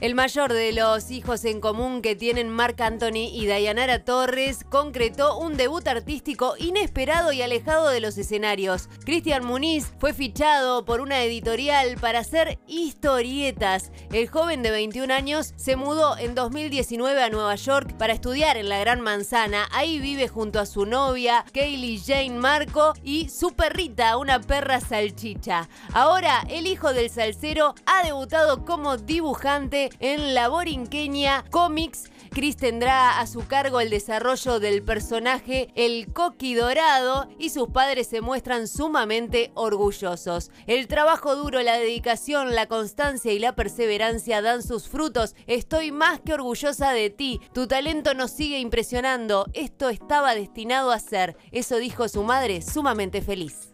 El mayor de los hijos en común que tienen Marc Anthony y Dayanara Torres concretó un debut artístico inesperado y alejado de los escenarios. Cristian Muniz fue fichado por una editorial para hacer historietas. El joven de 21 años se mudó en 2019 a Nueva York para estudiar en la Gran Manzana. Ahí vive junto a su novia, Kaylee Jane Marco, y su perrita, una perra salchicha. Ahora, el hijo del salsero ha debutado como dibujante en la borinqueña Comics. Chris tendrá a su cargo el desarrollo del personaje El Coqui Dorado y sus padres se muestran sumamente orgullosos. El trabajo duro, la dedicación, la constancia y la perseverancia dan sus frutos. Estoy más que orgullosa de ti. Tu talento nos sigue impresionando. Esto estaba destinado a ser. Eso dijo su madre, sumamente feliz.